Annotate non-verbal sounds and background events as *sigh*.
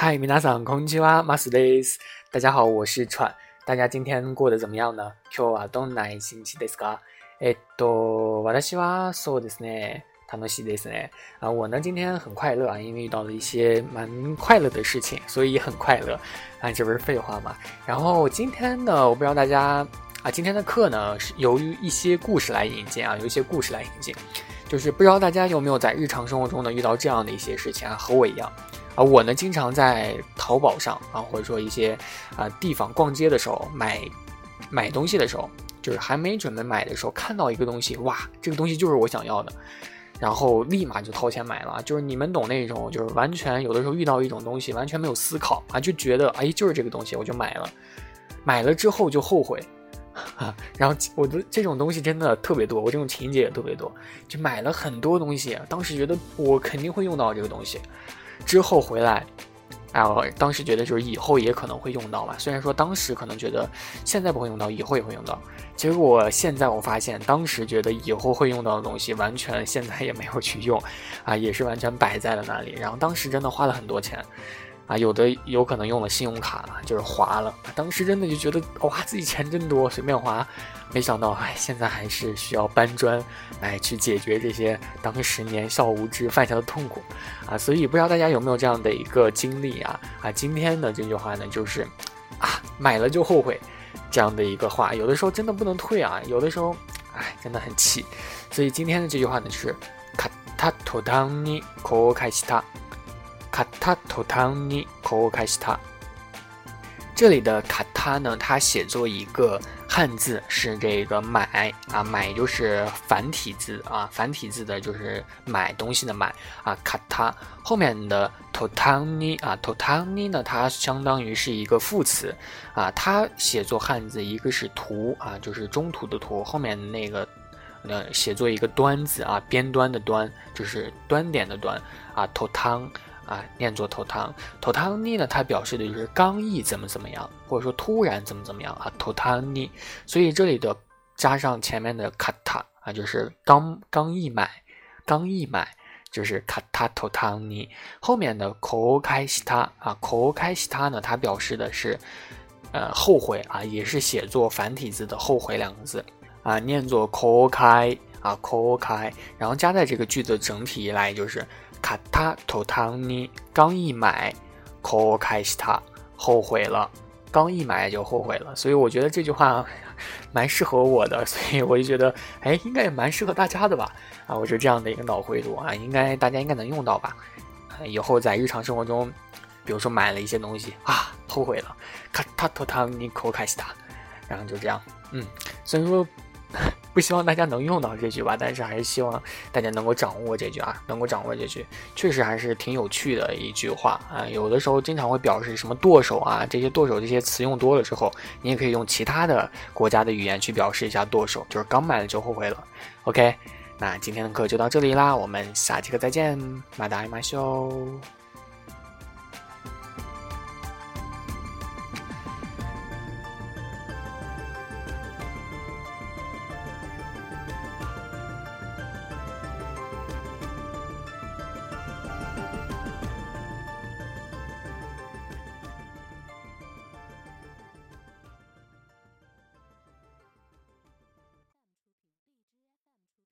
嗨，皆さんこんにちは、マスです。大家好，我是川。大家今天过得怎么样呢？今日はどんな一日ですか？えっと、私はそうですね、楽しいですね。啊，我呢今天很快乐啊，因为遇到了一些蛮快乐的事情，所以很快乐。啊，这不是废话吗？然后今天呢，我不知道大家啊，今天的课呢是由于一些故事来引进啊，有一些故事来引进。就是不知道大家有没有在日常生活中呢遇到这样的一些事情啊，和我一样， 啊，我呢经常在淘宝上啊，或者说一些啊地方逛街的时候买买东西的时候，就是还没准备买的时候，看到一个东西，哇，这个东西就是我想要的，然后立马就掏钱买了。就是你们懂那种，就是完全有的时候遇到一种东西，完全没有思考啊，就觉得哎就是这个东西，我就买了，买了之后就后悔。啊，然后我的这种东西真的特别多，我这种情节也特别多，就买了很多东西。当时觉得我肯定会用到这个东西，之后回来，哎，我当时觉得就是以后也可能会用到吧。虽然说当时可能觉得现在不会用到，以后也会用到。结果现在我发现，当时觉得以后会用到的东西，完全现在也没有去用，啊，也是完全摆在了那里。然后当时真的花了很多钱。啊，有的有可能用了信用卡，就是划了。当时真的就觉得哇，自己钱真多，随便划。没想到，哎，现在还是需要搬砖来去解决这些当时年少无知犯下的痛苦啊。所以不知道大家有没有这样的一个经历啊？啊，今天的这句话呢，就是啊，买了就后悔这样的一个话，有的时候真的不能退啊。有的时候，哎，真的很气。所以今天的这句话呢是卡塔托当尼可开西塔。卡塔托汤尼可开始塔，这里的卡塔呢，它写作一个汉字是这个买啊，买就是繁体字啊，繁体字的就是买东西的买啊，卡塔后面的托汤尼啊，托汤尼呢，它相当于是一个副词啊，它写作汉字一个是途啊，就是中途的途，后面那个呃写作一个端字啊，边端的端就是端点的端啊，托汤。啊，念作头汤，头汤呢？它表示的就是刚毅怎么怎么样，或者说突然怎么怎么样啊，头汤尼。所以这里的加上前面的卡塔啊，就是刚刚一买，刚一买就是卡塔头汤尼。后面的口开西他啊，口开西他呢，它表示的是呃后悔啊，也是写作繁体字的后悔两个字啊，念作口开啊，口开，然后加在这个句子整体一来就是。卡塔托汤尼刚一买，可开始他后悔了，刚一买就后悔了，所以我觉得这句话 *laughs* 蛮适合我的，所以我就觉得，哎，应该也蛮适合大家的吧？啊，我是这样的一个脑回路啊，应该大家应该能用到吧？以后在日常生活中，比如说买了一些东西啊，后悔了，卡塔托汤尼可开始他，然后就这样，嗯，所以说。不希望大家能用到这句吧，但是还是希望大家能够掌握这句啊，能够掌握这句，确实还是挺有趣的一句话啊。有的时候经常会表示什么剁手啊，这些剁手这些词用多了之后，你也可以用其他的国家的语言去表示一下剁手，就是刚买了就后悔了。OK，那今天的课就到这里啦，我们下节课再见，马达马修。